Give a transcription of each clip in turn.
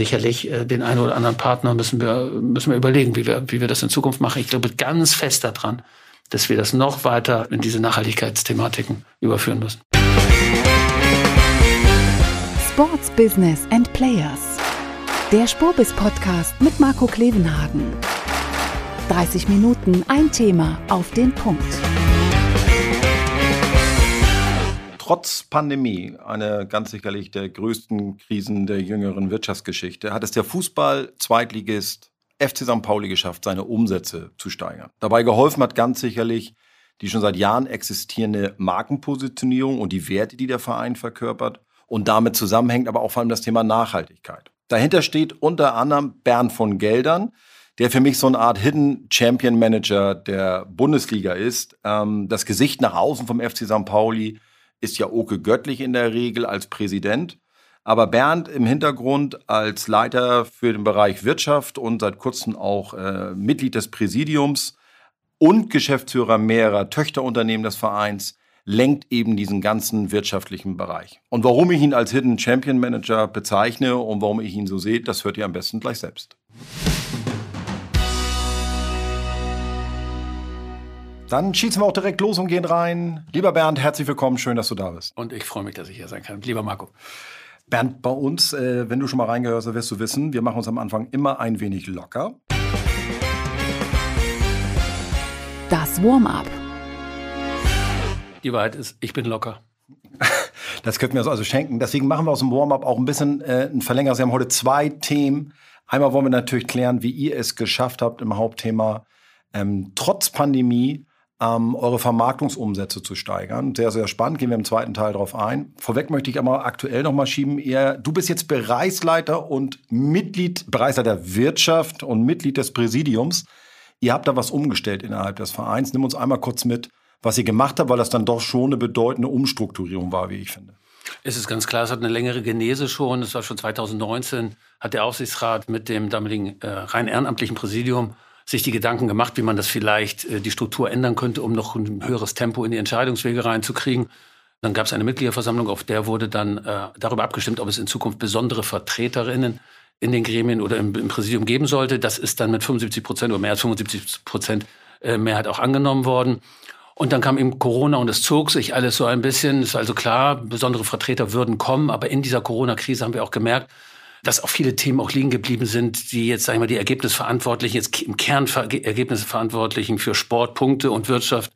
Sicherlich äh, den einen oder anderen Partner müssen wir, müssen wir überlegen, wie wir, wie wir das in Zukunft machen. Ich glaube ganz fest daran, dass wir das noch weiter in diese Nachhaltigkeitsthematiken überführen müssen. Sports Business and Players. Der Spurbis Podcast mit Marco Klevenhagen. 30 Minuten ein Thema auf den Punkt. Trotz Pandemie, eine ganz sicherlich der größten Krisen der jüngeren Wirtschaftsgeschichte, hat es der Fußball-Zweitligist FC St. Pauli geschafft, seine Umsätze zu steigern. Dabei geholfen hat ganz sicherlich die schon seit Jahren existierende Markenpositionierung und die Werte, die der Verein verkörpert. Und damit zusammenhängt aber auch vor allem das Thema Nachhaltigkeit. Dahinter steht unter anderem Bernd von Geldern, der für mich so eine Art Hidden Champion Manager der Bundesliga ist. Ähm, das Gesicht nach außen vom FC St. Pauli ist ja Oke Göttlich in der Regel als Präsident. Aber Bernd im Hintergrund als Leiter für den Bereich Wirtschaft und seit kurzem auch äh, Mitglied des Präsidiums und Geschäftsführer mehrerer Töchterunternehmen des Vereins lenkt eben diesen ganzen wirtschaftlichen Bereich. Und warum ich ihn als Hidden Champion Manager bezeichne und warum ich ihn so sehe, das hört ihr am besten gleich selbst. Dann schießen wir auch direkt los und gehen rein. Lieber Bernd, herzlich willkommen. Schön, dass du da bist. Und ich freue mich, dass ich hier sein kann. Lieber Marco. Bernd, bei uns, äh, wenn du schon mal reingehörst, dann wirst du wissen, wir machen uns am Anfang immer ein wenig locker. Das Warm-up. Die Wahrheit ist, ich bin locker. Das könnten wir uns also schenken. Deswegen machen wir aus dem Warm-up auch ein bisschen äh, einen Verlänger. Sie haben heute zwei Themen. Einmal wollen wir natürlich klären, wie ihr es geschafft habt im Hauptthema, ähm, trotz Pandemie ähm, eure Vermarktungsumsätze zu steigern. Sehr, sehr spannend. Gehen wir im zweiten Teil drauf ein. Vorweg möchte ich aber aktuell noch mal schieben. Ihr, du bist jetzt Bereichsleiter und Mitglied, Bereichsleiter Wirtschaft und Mitglied des Präsidiums. Ihr habt da was umgestellt innerhalb des Vereins. Nimm uns einmal kurz mit, was ihr gemacht habt, weil das dann doch schon eine bedeutende Umstrukturierung war, wie ich finde. Es ist ganz klar, es hat eine längere Genese schon. Es war schon 2019, hat der Aufsichtsrat mit dem damaligen äh, rein ehrenamtlichen Präsidium sich die Gedanken gemacht, wie man das vielleicht äh, die Struktur ändern könnte, um noch ein höheres Tempo in die Entscheidungswege reinzukriegen. Dann gab es eine Mitgliederversammlung, auf der wurde dann äh, darüber abgestimmt, ob es in Zukunft besondere Vertreterinnen in den Gremien oder im, im Präsidium geben sollte. Das ist dann mit 75 Prozent oder mehr als 75 Prozent äh, Mehrheit auch angenommen worden. Und dann kam eben Corona und es zog sich alles so ein bisschen. Es ist also klar, besondere Vertreter würden kommen, aber in dieser Corona-Krise haben wir auch gemerkt, dass auch viele Themen auch liegen geblieben sind, die jetzt, sagen wir mal, die Ergebnisverantwortlichen, jetzt im Kern Ergebnisverantwortlichen für Sport, Punkte und Wirtschaft,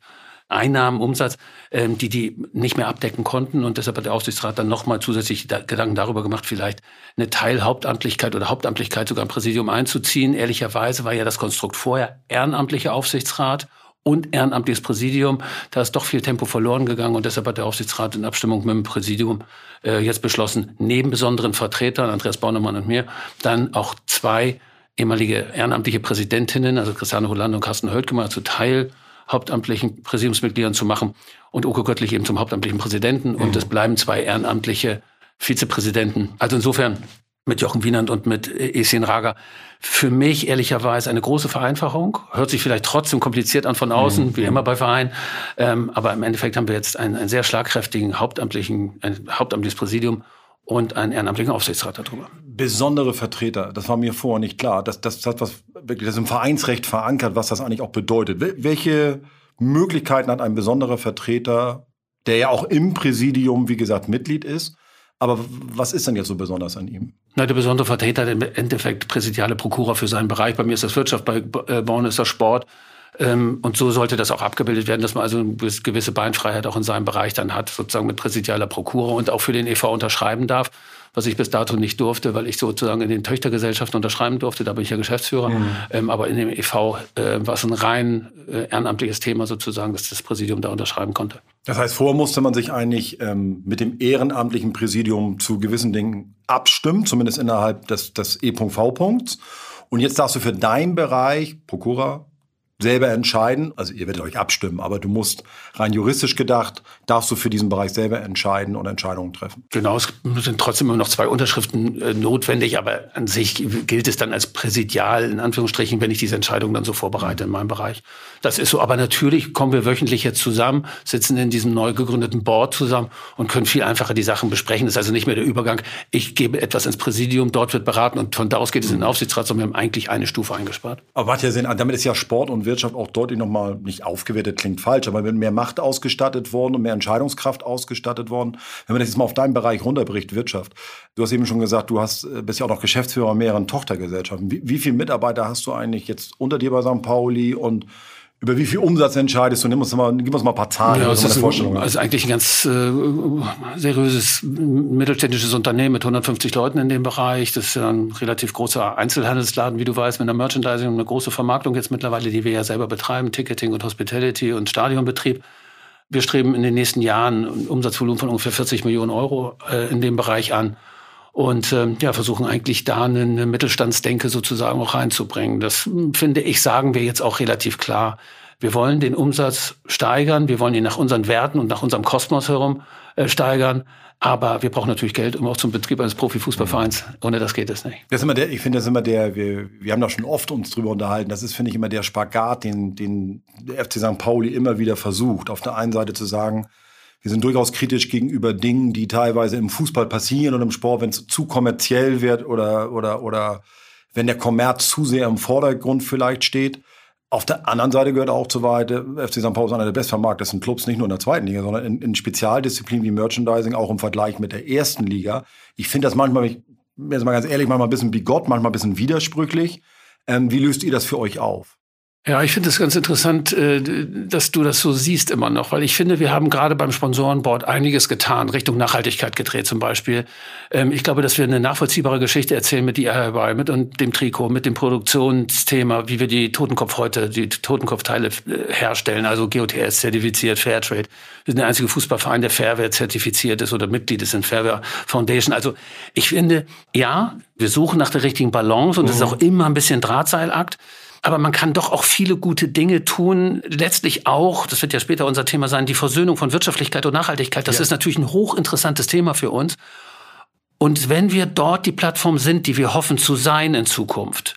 Einnahmen, Umsatz, ähm, die die nicht mehr abdecken konnten. Und deshalb hat der Aufsichtsrat dann nochmal zusätzlich da Gedanken darüber gemacht, vielleicht eine Teilhauptamtlichkeit oder Hauptamtlichkeit sogar im Präsidium einzuziehen. Ehrlicherweise war ja das Konstrukt vorher ehrenamtlicher Aufsichtsrat und ehrenamtliches Präsidium. Da ist doch viel Tempo verloren gegangen und deshalb hat der Aufsichtsrat in Abstimmung mit dem Präsidium äh, jetzt beschlossen, neben besonderen Vertretern, Andreas Bornemann und mir, dann auch zwei ehemalige ehrenamtliche Präsidentinnen, also Christiane Hollande und Carsten Höltgemar, zu Teil hauptamtlichen Präsidiumsmitgliedern zu machen und Uke Göttlich eben zum hauptamtlichen Präsidenten. Mhm. Und es bleiben zwei ehrenamtliche Vizepräsidenten. Also insofern mit Jochen Wienand und mit Esin Rager. Für mich ehrlicherweise eine große Vereinfachung. Hört sich vielleicht trotzdem kompliziert an von außen, mhm. wie immer bei Vereinen. Ähm, aber im Endeffekt haben wir jetzt einen, einen sehr schlagkräftigen hauptamtlichen, ein hauptamtliches Präsidium und einen ehrenamtlichen Aufsichtsrat darüber. Besondere Vertreter, das war mir vorher nicht klar. Das, das, das hat was wirklich, das ist im Vereinsrecht verankert, was das eigentlich auch bedeutet. Welche Möglichkeiten hat ein besonderer Vertreter, der ja auch im Präsidium, wie gesagt, Mitglied ist, aber was ist denn jetzt so besonders an ihm? Na, der besondere Vertreter hat im Endeffekt präsidiale Prokura für seinen Bereich. Bei mir ist das Wirtschaft, bei äh, Bauen ist das Sport. Ähm, und so sollte das auch abgebildet werden, dass man also eine gewisse Beinfreiheit auch in seinem Bereich dann hat, sozusagen mit präsidialer Prokura und auch für den EV unterschreiben darf was ich bis dato nicht durfte, weil ich sozusagen in den Töchtergesellschaften unterschreiben durfte. Da bin ich ja Geschäftsführer. Mhm. Ähm, aber in dem EV äh, war es ein rein äh, ehrenamtliches Thema sozusagen, dass das Präsidium da unterschreiben konnte. Das heißt, vorher musste man sich eigentlich ähm, mit dem ehrenamtlichen Präsidium zu gewissen Dingen abstimmen, zumindest innerhalb des, des E.V-Punkts. Und jetzt darfst du für deinen Bereich, Prokura, selber entscheiden. Also ihr werdet euch abstimmen, aber du musst rein juristisch gedacht, darfst du für diesen Bereich selber entscheiden und Entscheidungen treffen. Genau, es sind trotzdem immer noch zwei Unterschriften äh, notwendig, aber an sich gilt es dann als präsidial, in Anführungsstrichen, wenn ich diese Entscheidung dann so vorbereite in meinem Bereich. Das ist so, aber natürlich kommen wir wöchentlich jetzt zusammen, sitzen in diesem neu gegründeten Board zusammen und können viel einfacher die Sachen besprechen. Das ist also nicht mehr der Übergang, ich gebe etwas ins Präsidium, dort wird beraten und von da aus geht es in den Aufsichtsrat, sondern wir haben eigentlich eine Stufe eingespart. Aber warte ja damit ist ja Sport und Wirtschaft auch deutlich nochmal nicht aufgewertet, klingt falsch, aber mit mehr Macht ausgestattet worden und mehr Entscheidungskraft ausgestattet worden. Wenn man das jetzt mal auf deinen Bereich runterbricht, Wirtschaft. Du hast eben schon gesagt, du hast, äh, bist ja auch noch Geschäftsführer mehreren Tochtergesellschaften. Wie, wie viele Mitarbeiter hast du eigentlich jetzt unter dir bei St. Pauli und über wie viel Umsatz entscheidest du? Nimm uns mal, gib uns mal ein paar Zahlen. Ja, das ist, ein, also eigentlich ein ganz äh, seriöses mittelständisches Unternehmen mit 150 Leuten in dem Bereich. Das ist ja ein relativ großer Einzelhandelsladen, wie du weißt, mit einer Merchandising und einer großen Vermarktung jetzt mittlerweile, die wir ja selber betreiben, Ticketing und Hospitality und Stadionbetrieb. Wir streben in den nächsten Jahren ein Umsatzvolumen von ungefähr 40 Millionen Euro äh, in dem Bereich an und ähm, ja, versuchen eigentlich da eine, eine Mittelstandsdenke sozusagen auch reinzubringen. Das finde ich, sagen wir jetzt auch relativ klar. Wir wollen den Umsatz steigern, wir wollen ihn nach unseren Werten und nach unserem Kosmos herum äh, steigern. Aber wir brauchen natürlich Geld, um auch zum Betrieb eines Profifußballvereins. Ohne das geht es nicht. Das ist immer der, ich finde, das ist immer der, wir, wir haben da schon oft uns drüber unterhalten. Das ist, finde ich, immer der Spagat, den, den der FC St. Pauli immer wieder versucht. Auf der einen Seite zu sagen, wir sind durchaus kritisch gegenüber Dingen, die teilweise im Fußball passieren und im Sport, wenn es zu kommerziell wird oder, oder, oder wenn der Kommerz zu sehr im Vordergrund vielleicht steht. Auf der anderen Seite gehört auch zu weit, FC St. Pauli ist einer der bestvermarktesten Clubs, nicht nur in der zweiten Liga, sondern in, in Spezialdisziplinen wie Merchandising, auch im Vergleich mit der ersten Liga. Ich finde das manchmal, ich jetzt mal ganz ehrlich, manchmal ein bisschen bigott, manchmal ein bisschen widersprüchlich. Ähm, wie löst ihr das für euch auf? Ja, ich finde es ganz interessant, äh, dass du das so siehst immer noch, weil ich finde, wir haben gerade beim Sponsorenboard einiges getan, Richtung Nachhaltigkeit gedreht zum Beispiel. Ähm, ich glaube, dass wir eine nachvollziehbare Geschichte erzählen mit DIY, mit dem Trikot, mit dem Produktionsthema, wie wir die Totenkopf heute, die Totenkopfteile äh, herstellen, also GOTS zertifiziert, Fairtrade. Wir sind der einzige Fußballverein, der Fairware zertifiziert ist oder Mitglied ist in Fairware Foundation. Also ich finde, ja, wir suchen nach der richtigen Balance und es mhm. ist auch immer ein bisschen Drahtseilakt. Aber man kann doch auch viele gute Dinge tun. Letztlich auch, das wird ja später unser Thema sein, die Versöhnung von Wirtschaftlichkeit und Nachhaltigkeit. Das ja. ist natürlich ein hochinteressantes Thema für uns. Und wenn wir dort die Plattform sind, die wir hoffen zu sein in Zukunft,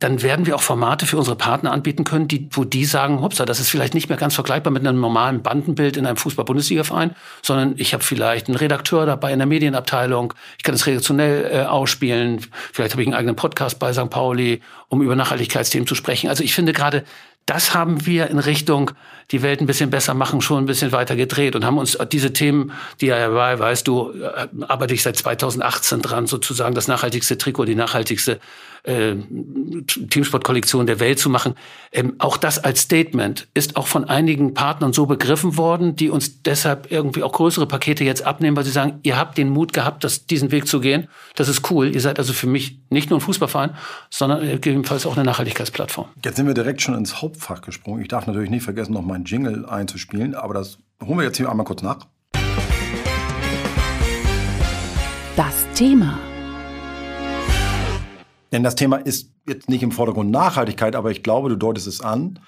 dann werden wir auch Formate für unsere Partner anbieten können, die, wo die sagen, hupsa, das ist vielleicht nicht mehr ganz vergleichbar mit einem normalen Bandenbild in einem Fußball-Bundesliga-Verein, sondern ich habe vielleicht einen Redakteur dabei in der Medienabteilung, ich kann das redaktionell äh, ausspielen, vielleicht habe ich einen eigenen Podcast bei St. Pauli, um über Nachhaltigkeitsthemen zu sprechen. Also ich finde gerade, das haben wir in Richtung die Welt ein bisschen besser machen schon ein bisschen weiter gedreht und haben uns diese Themen, die ja weißt du, äh, arbeite ich seit 2018 dran, sozusagen das nachhaltigste Trikot, die nachhaltigste äh, Teamsportkollektion der Welt zu machen. Ähm, auch das als Statement ist auch von einigen Partnern so begriffen worden, die uns deshalb irgendwie auch größere Pakete jetzt abnehmen, weil sie sagen, ihr habt den Mut gehabt, das, diesen Weg zu gehen. Das ist cool. Ihr seid also für mich nicht nur ein Fußballverein, sondern gegebenenfalls auch eine Nachhaltigkeitsplattform. Jetzt sind wir direkt schon ins Hauptfach gesprungen. Ich darf natürlich nicht vergessen, noch meinen Jingle einzuspielen, aber das holen wir jetzt hier einmal kurz nach. Das Thema. Denn das Thema ist jetzt nicht im Vordergrund Nachhaltigkeit, aber ich glaube, du deutest es an.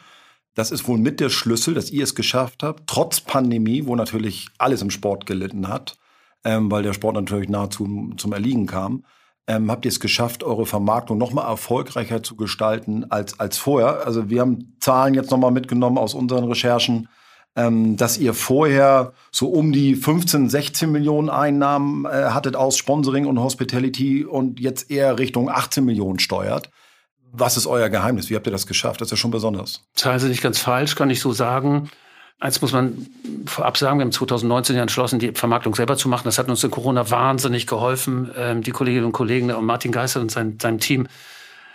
Das ist wohl mit der Schlüssel, dass ihr es geschafft habt, trotz Pandemie, wo natürlich alles im Sport gelitten hat, ähm, weil der Sport natürlich nahezu zum Erliegen kam, ähm, habt ihr es geschafft, eure Vermarktung noch mal erfolgreicher zu gestalten als, als vorher. Also wir haben Zahlen jetzt noch mal mitgenommen aus unseren Recherchen ähm, dass ihr vorher so um die 15, 16 Millionen Einnahmen äh, hattet aus Sponsoring und Hospitality und jetzt eher Richtung 18 Millionen steuert. Was ist euer Geheimnis? Wie habt ihr das geschafft? Das ist ja schon besonders. Zahlen sind nicht ganz falsch, kann ich so sagen. Eins muss man vorab sagen, wir haben 2019 ja entschlossen, die Vermarktung selber zu machen. Das hat uns in Corona wahnsinnig geholfen. Ähm, die Kolleginnen und Kollegen und Martin Geister und sein, sein Team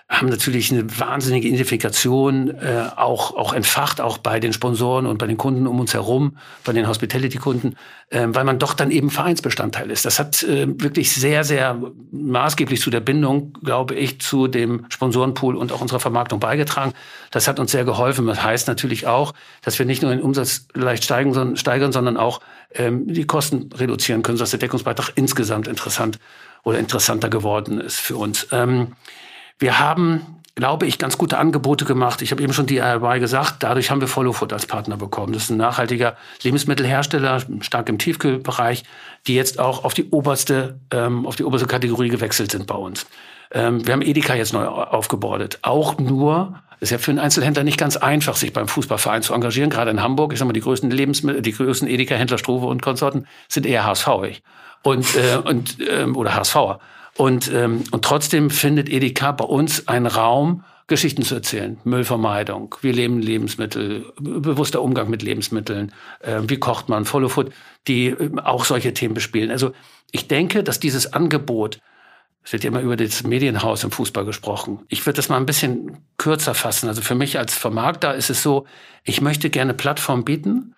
haben natürlich eine wahnsinnige Identifikation äh, auch, auch entfacht, auch bei den Sponsoren und bei den Kunden um uns herum, bei den Hospitality-Kunden, äh, weil man doch dann eben Vereinsbestandteil ist. Das hat äh, wirklich sehr, sehr maßgeblich zu der Bindung, glaube ich, zu dem Sponsorenpool und auch unserer Vermarktung beigetragen. Das hat uns sehr geholfen. Das heißt natürlich auch, dass wir nicht nur den Umsatz leicht steigen, sondern, steigern, sondern auch ähm, die Kosten reduzieren können, sodass der Deckungsbeitrag insgesamt interessant oder interessanter geworden ist für uns. Ähm, wir haben glaube ich, ganz gute Angebote gemacht. Ich habe eben schon DIY gesagt, dadurch haben wir Follow Food als Partner bekommen. Das ist ein nachhaltiger Lebensmittelhersteller, stark im Tiefkühlbereich, die jetzt auch auf die oberste, ähm, auf die oberste Kategorie gewechselt sind bei uns. Ähm, wir haben Edeka jetzt neu aufgebordet. Auch nur, ist ja für einen Einzelhändler nicht ganz einfach, sich beim Fußballverein zu engagieren. Gerade in Hamburg, ich sag mal, die größten Lebensmittel, die größten Edeka-Händler, Struve und Konsorten sind eher HSV-ig. Und, äh, und, ähm, oder HSVer. Und, ähm, und trotzdem findet Edeka bei uns einen Raum, Geschichten zu erzählen. Müllvermeidung, wie leben Lebensmittel, bewusster Umgang mit Lebensmitteln, äh, wie kocht man, Follow Food, die äh, auch solche Themen bespielen. Also ich denke, dass dieses Angebot, es wird ja immer über das Medienhaus im Fußball gesprochen. Ich würde das mal ein bisschen kürzer fassen. Also für mich als Vermarkter ist es so, ich möchte gerne Plattform bieten,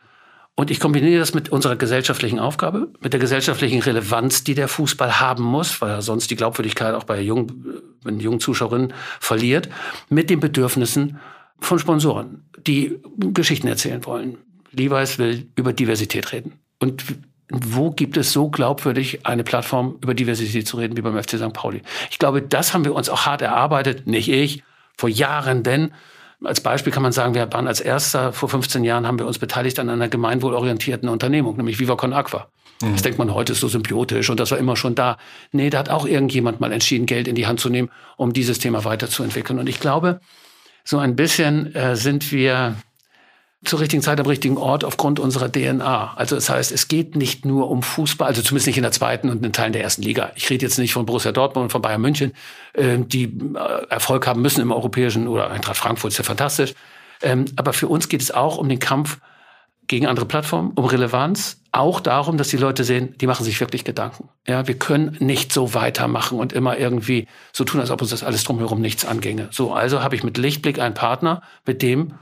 und ich kombiniere das mit unserer gesellschaftlichen Aufgabe, mit der gesellschaftlichen Relevanz, die der Fußball haben muss, weil er sonst die Glaubwürdigkeit auch bei jungen, jungen Zuschauerinnen verliert, mit den Bedürfnissen von Sponsoren, die Geschichten erzählen wollen. Levi's will über Diversität reden. Und wo gibt es so glaubwürdig eine Plattform, über Diversität zu reden, wie beim FC St. Pauli? Ich glaube, das haben wir uns auch hart erarbeitet, nicht ich, vor Jahren, denn als Beispiel kann man sagen, wir waren als erster, vor 15 Jahren haben wir uns beteiligt an einer gemeinwohlorientierten Unternehmung, nämlich Viva Con Aqua. Mhm. Das denkt man heute ist so symbiotisch und das war immer schon da. Nee, da hat auch irgendjemand mal entschieden, Geld in die Hand zu nehmen, um dieses Thema weiterzuentwickeln. Und ich glaube, so ein bisschen äh, sind wir zur richtigen Zeit am richtigen Ort aufgrund unserer DNA. Also das heißt, es geht nicht nur um Fußball, also zumindest nicht in der zweiten und in Teilen der ersten Liga. Ich rede jetzt nicht von Borussia Dortmund und von Bayern München, äh, die äh, Erfolg haben müssen im europäischen oder Eintracht Frankfurt ist ja fantastisch. Ähm, aber für uns geht es auch um den Kampf gegen andere Plattformen, um Relevanz, auch darum, dass die Leute sehen, die machen sich wirklich Gedanken. Ja, wir können nicht so weitermachen und immer irgendwie so tun, als ob uns das alles drumherum nichts anginge. So, also habe ich mit Lichtblick einen Partner, mit dem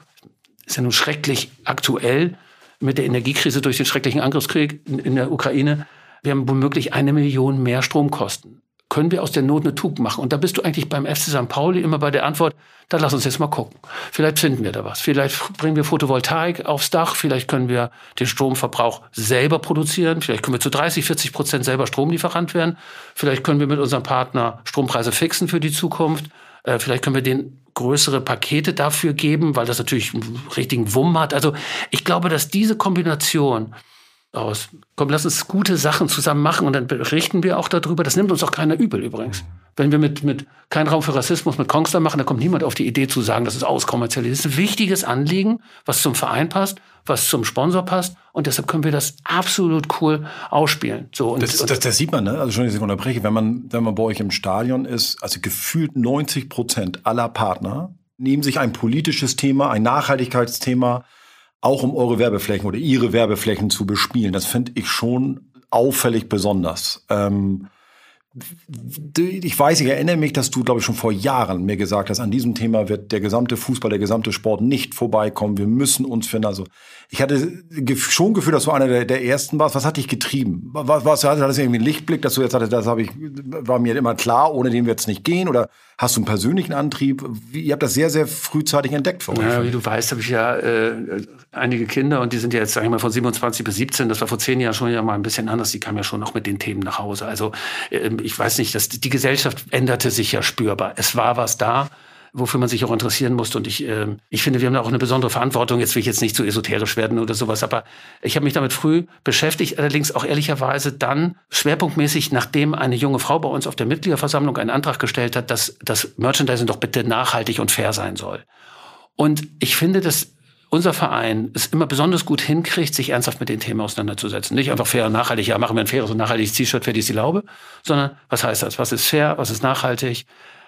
ist ja nun schrecklich aktuell mit der Energiekrise durch den schrecklichen Angriffskrieg in der Ukraine. Wir haben womöglich eine Million mehr Stromkosten. Können wir aus der Not eine Tugend machen? Und da bist du eigentlich beim FC St. Pauli immer bei der Antwort, da lass uns jetzt mal gucken. Vielleicht finden wir da was. Vielleicht bringen wir Photovoltaik aufs Dach. Vielleicht können wir den Stromverbrauch selber produzieren. Vielleicht können wir zu 30, 40 Prozent selber Stromlieferant werden. Vielleicht können wir mit unserem Partner Strompreise fixen für die Zukunft. Äh, vielleicht können wir den größere Pakete dafür geben, weil das natürlich einen richtigen Wumm hat. Also ich glaube, dass diese Kombination aus, komm, lass uns gute Sachen zusammen machen und dann berichten wir auch darüber. Das nimmt uns auch keiner übel übrigens. Wenn wir mit, mit kein Raum für Rassismus mit Kongster machen, da kommt niemand auf die Idee zu sagen, das ist auskommerzialisiert. Das ist ein wichtiges Anliegen, was zum Verein passt, was zum Sponsor passt. Und deshalb können wir das absolut cool ausspielen. So, und, das, das, das sieht man, ne? Also schon, dass unterbreche. Wenn man, wenn man bei euch im Stadion ist, also gefühlt 90 Prozent aller Partner nehmen sich ein politisches Thema, ein Nachhaltigkeitsthema, auch um eure Werbeflächen oder ihre Werbeflächen zu bespielen. Das finde ich schon auffällig besonders. Ähm, ich weiß, ich erinnere mich, dass du, glaube ich, schon vor Jahren mir gesagt hast, an diesem Thema wird der gesamte Fußball, der gesamte Sport nicht vorbeikommen. Wir müssen uns finden. Also ich hatte schon Gefühl, dass du einer der, der ersten warst. Was hat dich getrieben? Was, was hat das irgendwie einen Lichtblick, dass du jetzt hattest, das habe ich, war mir immer klar, ohne den wird es nicht gehen? Oder hast du einen persönlichen Antrieb? Wie, ihr habt das sehr, sehr frühzeitig entdeckt für euch. Ja, wie du weißt, habe ich ja äh, einige Kinder und die sind ja jetzt, sag ich mal, von 27 bis 17. Das war vor zehn Jahren schon ja mal ein bisschen anders. Die kamen ja schon noch mit den Themen nach Hause. Also äh, ich weiß nicht, dass die Gesellschaft änderte sich ja spürbar. Es war was da wofür man sich auch interessieren musste. Und ich, äh, ich finde, wir haben da auch eine besondere Verantwortung. Jetzt will ich jetzt nicht zu esoterisch werden oder sowas, aber ich habe mich damit früh beschäftigt, allerdings auch ehrlicherweise dann schwerpunktmäßig, nachdem eine junge Frau bei uns auf der Mitgliederversammlung einen Antrag gestellt hat, dass das Merchandising doch bitte nachhaltig und fair sein soll. Und ich finde, dass unser Verein es immer besonders gut hinkriegt, sich ernsthaft mit den Themen auseinanderzusetzen. Nicht einfach fair und nachhaltig, ja, machen wir ein faires und nachhaltiges T-Shirt, fertig ist die Laube, sondern was heißt das? Was ist fair? Was ist nachhaltig?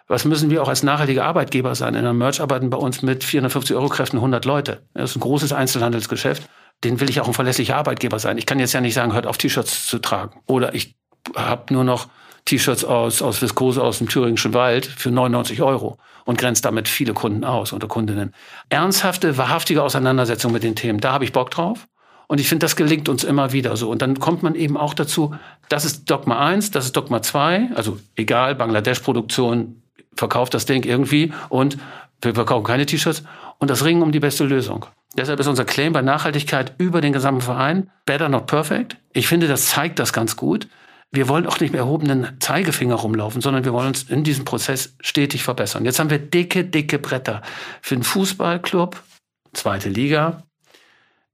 Was müssen wir auch als nachhaltiger Arbeitgeber sein? In der Merch arbeiten bei uns mit 450 Euro Kräften 100 Leute. Das ist ein großes Einzelhandelsgeschäft. Den will ich auch ein verlässlicher Arbeitgeber sein. Ich kann jetzt ja nicht sagen, hört auf T-Shirts zu tragen. Oder ich habe nur noch T-Shirts aus, aus Viskose aus dem thüringischen Wald für 99 Euro und grenzt damit viele Kunden aus oder Kundinnen. Ernsthafte, wahrhaftige Auseinandersetzung mit den Themen, da habe ich Bock drauf. Und ich finde, das gelingt uns immer wieder so. Und dann kommt man eben auch dazu, das ist Dogma 1, das ist Dogma 2, also egal, Bangladesch-Produktion verkauft das Ding irgendwie und wir verkaufen keine T-Shirts und das Ringen um die beste Lösung. Deshalb ist unser Claim bei Nachhaltigkeit über den gesamten Verein better not perfect. Ich finde, das zeigt das ganz gut. Wir wollen auch nicht mehr erhobenen Zeigefinger rumlaufen, sondern wir wollen uns in diesem Prozess stetig verbessern. Jetzt haben wir dicke, dicke Bretter. Für einen Fußballclub, zweite Liga,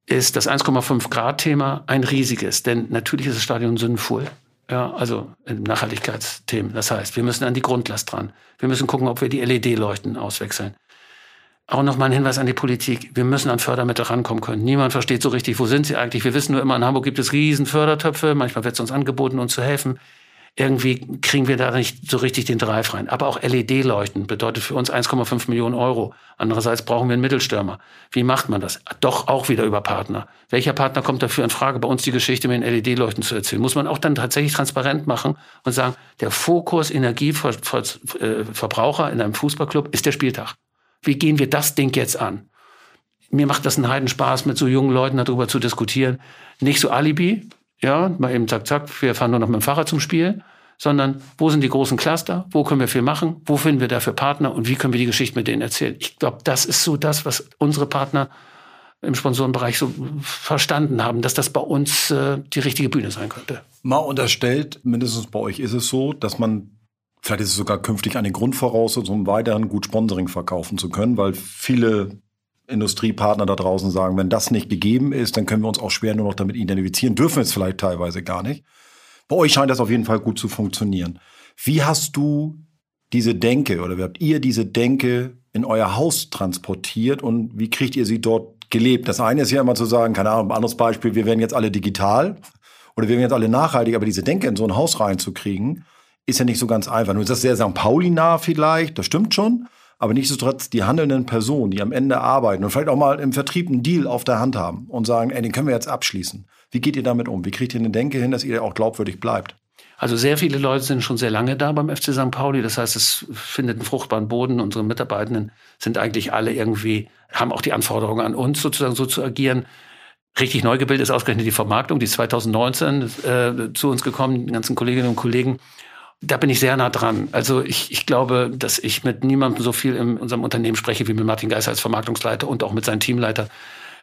ist das 1,5 Grad Thema ein riesiges, denn natürlich ist das Stadion sinnvoll. Ja, also Nachhaltigkeitsthemen. Das heißt, wir müssen an die Grundlast dran. Wir müssen gucken, ob wir die LED-Leuchten auswechseln. Auch nochmal ein Hinweis an die Politik. Wir müssen an Fördermittel rankommen können. Niemand versteht so richtig, wo sind sie eigentlich. Wir wissen nur immer, in Hamburg gibt es riesen Fördertöpfe. Manchmal wird es uns angeboten, uns zu helfen. Irgendwie kriegen wir da nicht so richtig den Drive rein. Aber auch LED-Leuchten bedeutet für uns 1,5 Millionen Euro. Andererseits brauchen wir einen Mittelstürmer. Wie macht man das? Doch auch wieder über Partner. Welcher Partner kommt dafür in Frage, bei uns die Geschichte mit den LED-Leuchten zu erzählen? Muss man auch dann tatsächlich transparent machen und sagen, der Fokus Energieverbraucher in einem Fußballclub ist der Spieltag wie gehen wir das Ding jetzt an? Mir macht das einen Heidenspaß, mit so jungen Leuten darüber zu diskutieren. Nicht so Alibi, ja, mal eben zack, zack, wir fahren nur noch mit dem Fahrrad zum Spiel, sondern wo sind die großen Cluster? Wo können wir viel machen? Wo finden wir dafür Partner? Und wie können wir die Geschichte mit denen erzählen? Ich glaube, das ist so das, was unsere Partner im Sponsorenbereich so verstanden haben, dass das bei uns äh, die richtige Bühne sein könnte. Mal unterstellt, mindestens bei euch ist es so, dass man Vielleicht ist es sogar künftig eine Grundvoraussetzung, um weiterhin gut Sponsoring verkaufen zu können, weil viele Industriepartner da draußen sagen, wenn das nicht gegeben ist, dann können wir uns auch schwer nur noch damit identifizieren, dürfen es vielleicht teilweise gar nicht. Bei euch scheint das auf jeden Fall gut zu funktionieren. Wie hast du diese Denke oder wie habt ihr diese Denke in euer Haus transportiert und wie kriegt ihr sie dort gelebt? Das eine ist ja immer zu sagen, keine Ahnung, ein anderes Beispiel, wir werden jetzt alle digital oder wir werden jetzt alle nachhaltig, aber diese Denke in so ein Haus reinzukriegen, ist ja nicht so ganz einfach. Nun ist das sehr St. Pauli-nah vielleicht, das stimmt schon. Aber nichtsdestotrotz die handelnden Personen, die am Ende arbeiten und vielleicht auch mal im Vertrieb einen Deal auf der Hand haben und sagen, ey, den können wir jetzt abschließen. Wie geht ihr damit um? Wie kriegt ihr eine Denke hin, dass ihr auch glaubwürdig bleibt? Also sehr viele Leute sind schon sehr lange da beim FC St. Pauli. Das heißt, es findet einen fruchtbaren Boden. Unsere Mitarbeitenden sind eigentlich alle irgendwie, haben auch die Anforderungen an uns, sozusagen so zu agieren. Richtig neu gebildet ist ausgerechnet die Vermarktung, die ist 2019 äh, zu uns gekommen, die ganzen Kolleginnen und Kollegen da bin ich sehr nah dran. Also ich, ich glaube, dass ich mit niemandem so viel in unserem Unternehmen spreche wie mit Martin Geisser als Vermarktungsleiter und auch mit seinem Teamleiter.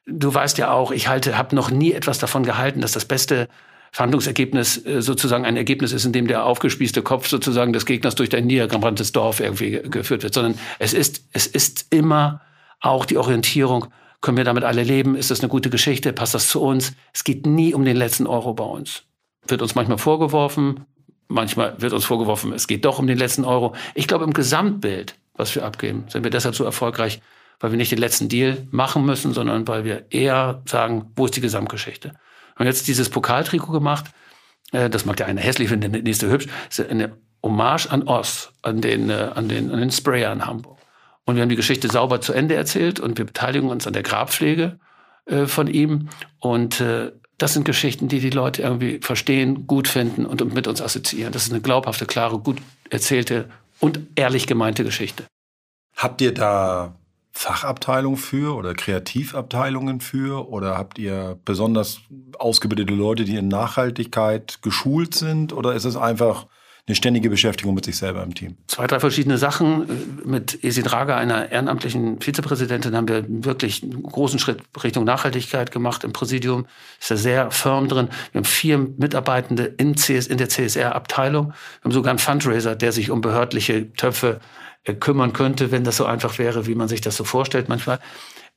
Du weißt ja auch, ich halte, habe noch nie etwas davon gehalten, dass das beste Verhandlungsergebnis äh, sozusagen ein Ergebnis ist, in dem der aufgespießte Kopf sozusagen des Gegners durch ein niedergebranntes Dorf irgendwie geführt wird, sondern es ist, es ist immer auch die Orientierung, können wir damit alle leben? Ist das eine gute Geschichte? Passt das zu uns? Es geht nie um den letzten Euro bei uns. Wird uns manchmal vorgeworfen, Manchmal wird uns vorgeworfen, es geht doch um den letzten Euro. Ich glaube, im Gesamtbild, was wir abgeben, sind wir deshalb so erfolgreich, weil wir nicht den letzten Deal machen müssen, sondern weil wir eher sagen, wo ist die Gesamtgeschichte? Und jetzt dieses Pokaltrikot gemacht. Äh, das mag der eine hässlich finden, der nächste hübsch. Das ist eine Hommage an Oss, an den, äh, an den, an den Sprayer in Hamburg. Und wir haben die Geschichte sauber zu Ende erzählt und wir beteiligen uns an der Grabpflege äh, von ihm. Und das sind Geschichten, die die Leute irgendwie verstehen, gut finden und mit uns assoziieren. Das ist eine glaubhafte, klare, gut erzählte und ehrlich gemeinte Geschichte. Habt ihr da Fachabteilungen für oder Kreativabteilungen für oder habt ihr besonders ausgebildete Leute, die in Nachhaltigkeit geschult sind oder ist es einfach eine ständige Beschäftigung mit sich selber im Team. Zwei, drei verschiedene Sachen. Mit Esi Draga, einer ehrenamtlichen Vizepräsidentin, haben wir wirklich einen großen Schritt Richtung Nachhaltigkeit gemacht im Präsidium. Ist da sehr firm drin. Wir haben vier Mitarbeitende in, CS, in der CSR-Abteilung. Wir haben sogar einen Fundraiser, der sich um behördliche Töpfe äh, kümmern könnte, wenn das so einfach wäre, wie man sich das so vorstellt manchmal.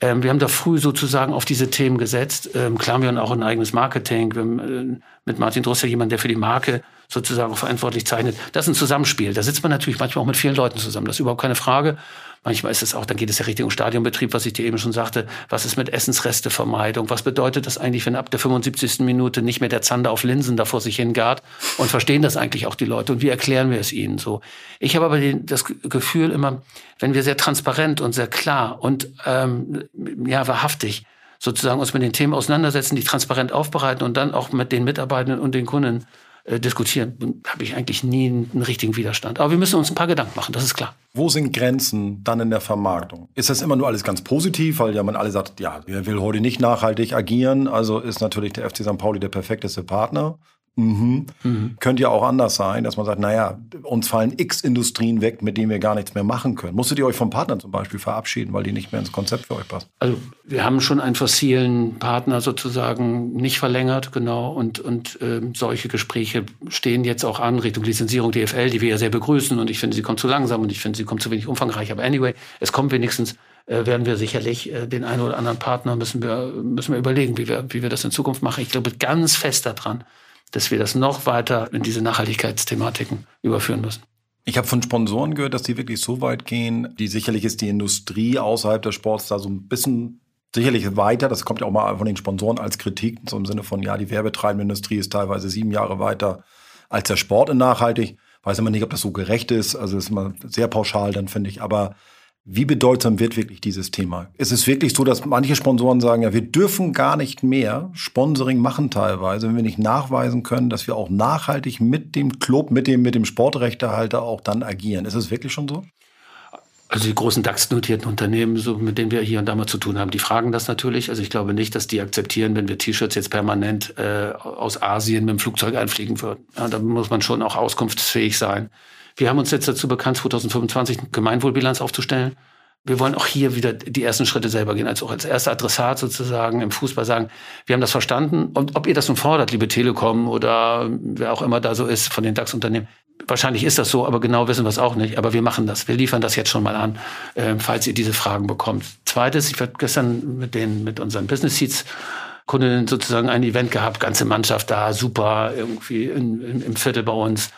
Ähm, wir haben da früh sozusagen auf diese Themen gesetzt. Ähm, klar, wir haben auch ein eigenes Marketing. Wir haben äh, mit Martin Drosser jemand, der für die Marke sozusagen verantwortlich zeichnet. Das ist ein Zusammenspiel. Da sitzt man natürlich manchmal auch mit vielen Leuten zusammen. Das ist überhaupt keine Frage. Manchmal ist es auch, dann geht es ja Richtung Stadionbetrieb, was ich dir eben schon sagte. Was ist mit Essensrestevermeidung? Was bedeutet das eigentlich, wenn ab der 75. Minute nicht mehr der Zander auf Linsen da vor sich hingart? Und verstehen das eigentlich auch die Leute? Und wie erklären wir es ihnen so? Ich habe aber den, das Gefühl immer, wenn wir sehr transparent und sehr klar und ähm, ja wahrhaftig sozusagen uns mit den Themen auseinandersetzen, die transparent aufbereiten und dann auch mit den Mitarbeitenden und den Kunden äh, diskutieren, habe ich eigentlich nie einen, richtigen Widerstand. Aber wir müssen uns ein paar Gedanken machen, das ist klar. Wo sind Grenzen dann in der Vermarktung? Ist das immer nur alles ganz positiv, weil ja man alle sagt, ja, wer will heute nicht nachhaltig agieren, also ist natürlich der FC St. Pauli der perfekteste Partner. Mhm. Mhm. Könnte ja auch anders sein, dass man sagt, naja, uns fallen x Industrien weg, mit denen wir gar nichts mehr machen können. Musstet ihr euch vom Partner zum Beispiel verabschieden, weil die nicht mehr ins Konzept für euch passen? Also wir haben schon einen fossilen Partner sozusagen nicht verlängert, genau. Und, und äh, solche Gespräche stehen jetzt auch an Richtung Lizenzierung DFL, die wir ja sehr begrüßen. Und ich finde, sie kommt zu langsam und ich finde, sie kommt zu wenig umfangreich. Aber anyway, es kommt wenigstens äh, werden wir sicherlich äh, den einen oder anderen Partner müssen wir, müssen wir überlegen, wie wir, wie wir das in Zukunft machen. Ich glaube ganz fest daran, dass wir das noch weiter in diese Nachhaltigkeitsthematiken überführen müssen. Ich habe von Sponsoren gehört, dass die wirklich so weit gehen. Die sicherlich ist die Industrie außerhalb des Sports da so ein bisschen sicherlich weiter. Das kommt ja auch mal von den Sponsoren als Kritik, so im Sinne von, ja, die werbetreibende Industrie ist teilweise sieben Jahre weiter als der Sport in nachhaltig. Weiß immer nicht, ob das so gerecht ist. Also das ist immer sehr pauschal, dann finde ich. Aber wie bedeutsam wird wirklich dieses Thema? Ist es wirklich so, dass manche Sponsoren sagen, ja, wir dürfen gar nicht mehr Sponsoring machen teilweise, wenn wir nicht nachweisen können, dass wir auch nachhaltig mit dem Club, mit dem, mit dem Sportrechtehalter auch dann agieren? Ist es wirklich schon so? Also die großen DAX-notierten Unternehmen, so mit denen wir hier und da mal zu tun haben, die fragen das natürlich. Also ich glaube nicht, dass die akzeptieren, wenn wir T-Shirts jetzt permanent äh, aus Asien mit dem Flugzeug einfliegen würden. Ja, da muss man schon auch auskunftsfähig sein. Wir haben uns jetzt dazu bekannt, 2025 eine Gemeinwohlbilanz aufzustellen. Wir wollen auch hier wieder die ersten Schritte selber gehen, also auch als erster Adressat sozusagen im Fußball sagen, wir haben das verstanden. Und ob ihr das nun fordert, liebe Telekom oder wer auch immer da so ist von den DAX-Unternehmen, wahrscheinlich ist das so, aber genau wissen wir es auch nicht. Aber wir machen das. Wir liefern das jetzt schon mal an, äh, falls ihr diese Fragen bekommt. Zweites, ich habe gestern mit den, mit unseren Business Seats Kundinnen sozusagen ein Event gehabt, ganze Mannschaft da, super, irgendwie in, in, im Viertel bei uns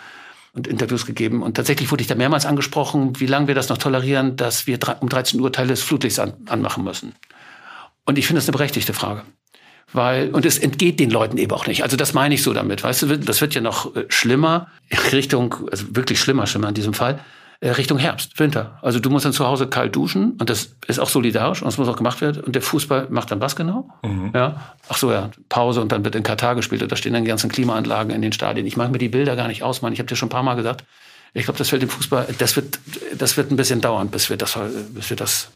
und Interviews gegeben. Und tatsächlich wurde ich da mehrmals angesprochen, wie lange wir das noch tolerieren, dass wir um 13 Uhr Teile des Flutlichts an, anmachen müssen. Und ich finde das eine berechtigte Frage. Weil, und es entgeht den Leuten eben auch nicht. Also das meine ich so damit. Weißt du, das wird ja noch äh, schlimmer, Richtung, also wirklich schlimmer, schlimmer in diesem Fall. Äh, Richtung Herbst, Winter. Also du musst dann zu Hause kalt duschen und das ist auch solidarisch und das muss auch gemacht werden. Und der Fußball macht dann was genau? Mhm. Ja. Ach so, ja, Pause und dann wird in Katar gespielt und da stehen dann die ganzen Klimaanlagen in den Stadien. Ich mag mir die Bilder gar nicht ausmalen. Ich habe dir schon ein paar Mal gesagt, ich glaube, das fällt dem Fußball, das wird, das wird ein bisschen dauern, bis wir das, bis wir das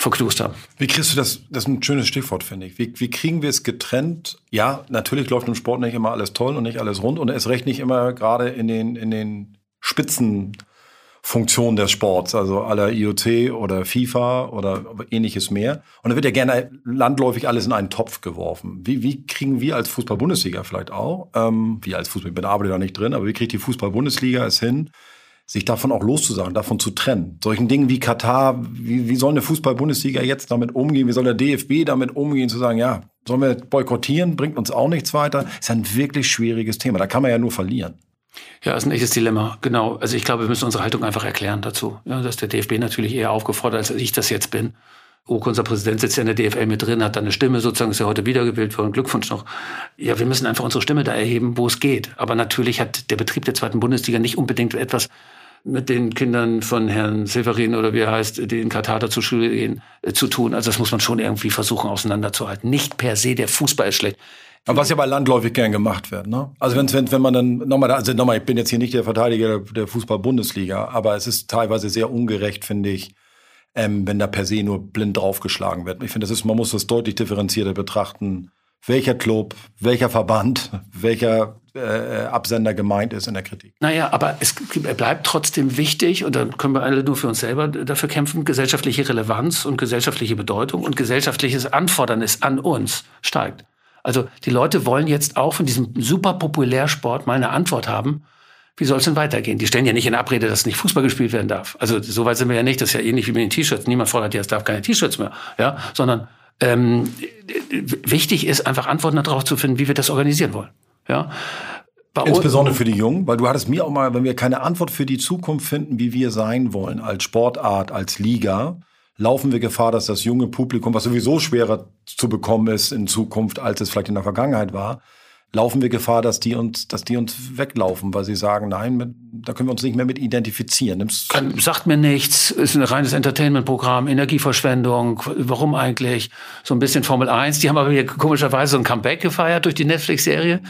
verknust haben. Wie kriegst du das? Das ist ein schönes Stichwort, finde ich. Wie, wie kriegen wir es getrennt? Ja, natürlich läuft im Sport nicht immer alles toll und nicht alles rund und es recht nicht immer gerade in den, in den Spitzen des Sports, also aller IoT oder FIFA oder ähnliches mehr. Und da wird ja gerne landläufig alles in einen Topf geworfen. Wie, wie kriegen wir als Fußball-Bundesliga vielleicht auch, ähm, wir als Fußball, ich bin da nicht drin, aber wie kriegt die Fußball-Bundesliga es hin, sich davon auch loszusagen, davon zu trennen. Solchen Dingen wie Katar, wie, wie soll eine Fußball-Bundesliga jetzt damit umgehen? Wie soll der DFB damit umgehen, zu sagen, ja, sollen wir boykottieren, bringt uns auch nichts weiter? Ist ein wirklich schwieriges Thema. Da kann man ja nur verlieren. Ja, ist ein echtes Dilemma, genau. Also ich glaube, wir müssen unsere Haltung einfach erklären dazu. Ja, dass der DFB natürlich eher aufgefordert, als ich das jetzt bin. Oke, unser Präsident sitzt ja in der DFL mit drin, hat da eine Stimme sozusagen, ist ja heute wiedergewählt worden. Glückwunsch noch. Ja, wir müssen einfach unsere Stimme da erheben, wo es geht. Aber natürlich hat der Betrieb der zweiten Bundesliga nicht unbedingt etwas mit den Kindern von Herrn Severin oder wie er heißt, die in Katar zur Schule gehen, äh, zu tun. Also das muss man schon irgendwie versuchen auseinanderzuhalten. Nicht per se der Fußball ist schlecht. Aber was ja bei landläufig gern gemacht wird, ne? Also wenn, wenn, wenn man dann nochmal, also nochmal, ich bin jetzt hier nicht der Verteidiger der Fußball-Bundesliga, aber es ist teilweise sehr ungerecht, finde ich, ähm, wenn da per se nur blind draufgeschlagen wird. Ich finde, das ist, man muss das deutlich differenzierter betrachten, welcher Club, welcher Verband, welcher äh, Absender gemeint ist in der Kritik. Naja, aber es bleibt trotzdem wichtig, und dann können wir alle nur für uns selber dafür kämpfen, gesellschaftliche Relevanz und gesellschaftliche Bedeutung und gesellschaftliches Anfordernis an uns steigt. Also die Leute wollen jetzt auch von diesem super Populärsport mal eine Antwort haben. Wie soll es denn weitergehen? Die stellen ja nicht in Abrede, dass nicht Fußball gespielt werden darf. Also so weit sind wir ja nicht. Das ist ja ähnlich wie mit den T-Shirts. Niemand fordert ja, es darf keine T-Shirts mehr. Ja, sondern ähm, wichtig ist einfach Antworten darauf zu finden, wie wir das organisieren wollen. Ja. Bei Insbesondere für die Jungen, weil du hattest mir auch mal, wenn wir keine Antwort für die Zukunft finden, wie wir sein wollen, als Sportart, als Liga, laufen wir Gefahr, dass das junge Publikum, was sowieso schwerer zu bekommen ist in Zukunft, als es vielleicht in der Vergangenheit war, laufen wir Gefahr, dass die uns, dass die uns weglaufen, weil sie sagen, nein, da können wir uns nicht mehr mit identifizieren. Kann, sagt mir nichts, ist ein reines Entertainment-Programm, Energieverschwendung, warum eigentlich? So ein bisschen Formel 1, die haben aber hier komischerweise so ein Comeback gefeiert durch die Netflix-Serie.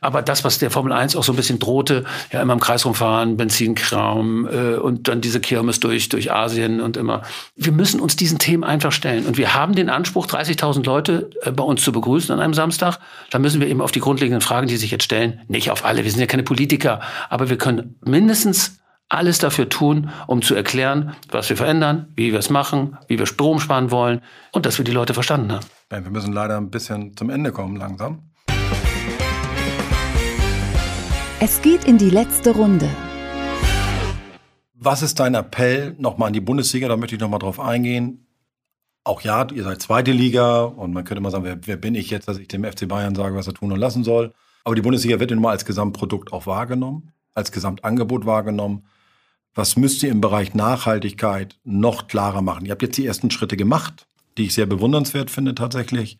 Aber das, was der Formel 1 auch so ein bisschen drohte, ja immer im Kreis rumfahren, Benzinkram äh, und dann diese Kirmes durch, durch Asien und immer. Wir müssen uns diesen Themen einfach stellen. Und wir haben den Anspruch, 30.000 Leute äh, bei uns zu begrüßen an einem Samstag. Da müssen wir eben auf die grundlegenden Fragen, die sich jetzt stellen, nicht auf alle. Wir sind ja keine Politiker, aber wir können mindestens alles dafür tun, um zu erklären, was wir verändern, wie wir es machen, wie wir Strom sparen wollen und dass wir die Leute verstanden haben. Wir müssen leider ein bisschen zum Ende kommen langsam. Es geht in die letzte Runde. Was ist dein Appell nochmal an die Bundesliga? Da möchte ich nochmal drauf eingehen. Auch ja, ihr seid zweite Liga und man könnte mal sagen, wer, wer, bin ich jetzt, dass ich dem FC Bayern sage, was er tun und lassen soll. Aber die Bundesliga wird nun mal als Gesamtprodukt auch wahrgenommen, als Gesamtangebot wahrgenommen. Was müsst ihr im Bereich Nachhaltigkeit noch klarer machen? Ihr habt jetzt die ersten Schritte gemacht, die ich sehr bewundernswert finde tatsächlich.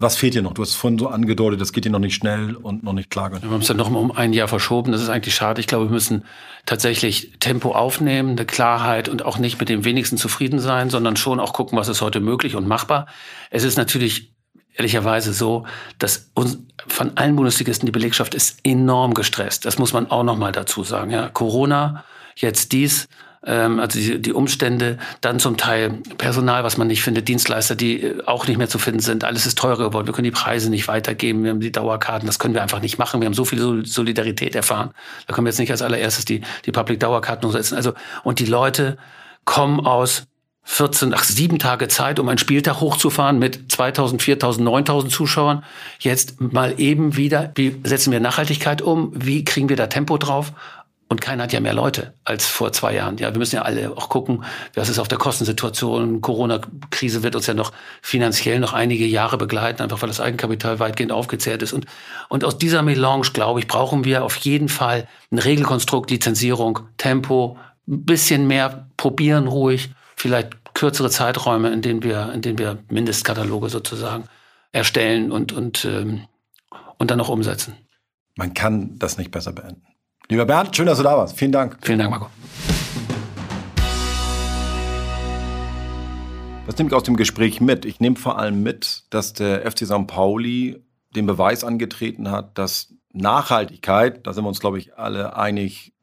Was fehlt dir noch? Du hast vorhin so angedeutet, das geht dir noch nicht schnell und noch nicht klar. Wir haben es dann noch um ein Jahr verschoben. Das ist eigentlich schade. Ich glaube, wir müssen tatsächlich Tempo aufnehmen, eine Klarheit und auch nicht mit dem wenigsten zufrieden sein, sondern schon auch gucken, was ist heute möglich und machbar. Es ist natürlich ehrlicherweise so, dass uns von allen Bundesligisten die Belegschaft ist enorm gestresst. Das muss man auch noch mal dazu sagen. Ja, Corona, jetzt dies ähm, also die, die Umstände, dann zum Teil Personal, was man nicht findet, Dienstleister, die äh, auch nicht mehr zu finden sind. Alles ist teurer geworden. Wir können die Preise nicht weitergeben. Wir haben die Dauerkarten. Das können wir einfach nicht machen. Wir haben so viel Solidarität erfahren. Da können wir jetzt nicht als allererstes die, die Public-Dauerkarten umsetzen. Also, und die Leute kommen aus 14, ach, sieben Tage Zeit, um einen Spieltag hochzufahren mit 2000, 4000, 9000 Zuschauern. Jetzt mal eben wieder, wie setzen wir Nachhaltigkeit um? Wie kriegen wir da Tempo drauf? Und keiner hat ja mehr Leute als vor zwei Jahren. Ja, wir müssen ja alle auch gucken, was ist auf der Kostensituation. Corona-Krise wird uns ja noch finanziell noch einige Jahre begleiten, einfach weil das Eigenkapital weitgehend aufgezehrt ist. Und, und aus dieser Melange, glaube ich, brauchen wir auf jeden Fall ein Regelkonstrukt, Lizenzierung, Tempo, ein bisschen mehr probieren ruhig, vielleicht kürzere Zeiträume, in denen wir, in denen wir Mindestkataloge sozusagen erstellen und, und, ähm, und dann noch umsetzen. Man kann das nicht besser beenden. Lieber Bernd, schön, dass du da warst. Vielen Dank. Vielen Dank, Marco. Was nehme ich aus dem Gespräch mit? Ich nehme vor allem mit, dass der FC St. Pauli den Beweis angetreten hat, dass Nachhaltigkeit, da sind wir uns, glaube ich, alle einig,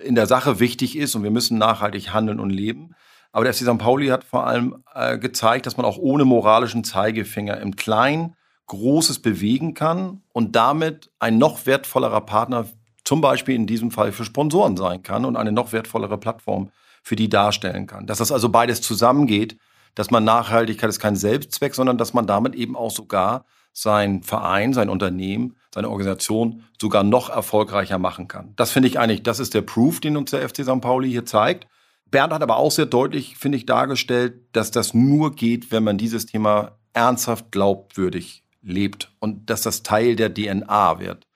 in der Sache wichtig ist und wir müssen nachhaltig handeln und leben. Aber der FC St. Pauli hat vor allem äh, gezeigt, dass man auch ohne moralischen Zeigefinger im Kleinen Großes bewegen kann und damit ein noch wertvollerer Partner zum Beispiel in diesem Fall für Sponsoren sein kann und eine noch wertvollere Plattform für die darstellen kann. Dass das also beides zusammengeht, dass man Nachhaltigkeit ist kein Selbstzweck, sondern dass man damit eben auch sogar sein Verein, sein Unternehmen, seine Organisation sogar noch erfolgreicher machen kann. Das finde ich eigentlich, das ist der Proof, den uns der FC St. Pauli hier zeigt. Bernd hat aber auch sehr deutlich, finde ich, dargestellt, dass das nur geht, wenn man dieses Thema ernsthaft glaubwürdig lebt und dass das Teil der DNA wird.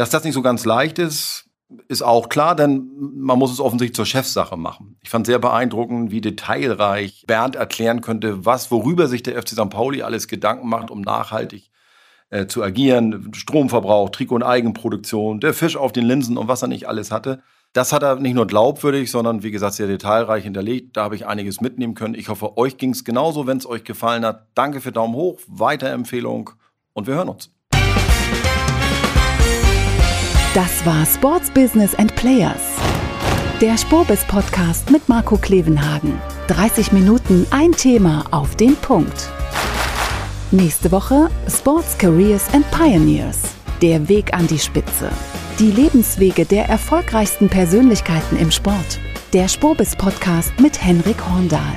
Dass das nicht so ganz leicht ist, ist auch klar, denn man muss es offensichtlich zur Chefsache machen. Ich fand sehr beeindruckend, wie detailreich Bernd erklären könnte, was, worüber sich der FC St. Pauli alles Gedanken macht, um nachhaltig äh, zu agieren. Stromverbrauch, Trikot- und Eigenproduktion, der Fisch auf den Linsen und was er nicht alles hatte. Das hat er nicht nur glaubwürdig, sondern wie gesagt sehr detailreich hinterlegt. Da habe ich einiges mitnehmen können. Ich hoffe, euch ging es genauso. Wenn es euch gefallen hat, danke für Daumen hoch, Weiterempfehlung und wir hören uns. Das war Sports Business and Players. Der Spurbis Podcast mit Marco Klevenhagen. 30 Minuten ein Thema auf den Punkt. Nächste Woche Sports Careers and Pioneers. Der Weg an die Spitze. Die Lebenswege der erfolgreichsten Persönlichkeiten im Sport. Der Spurbis Podcast mit Henrik Horndahl.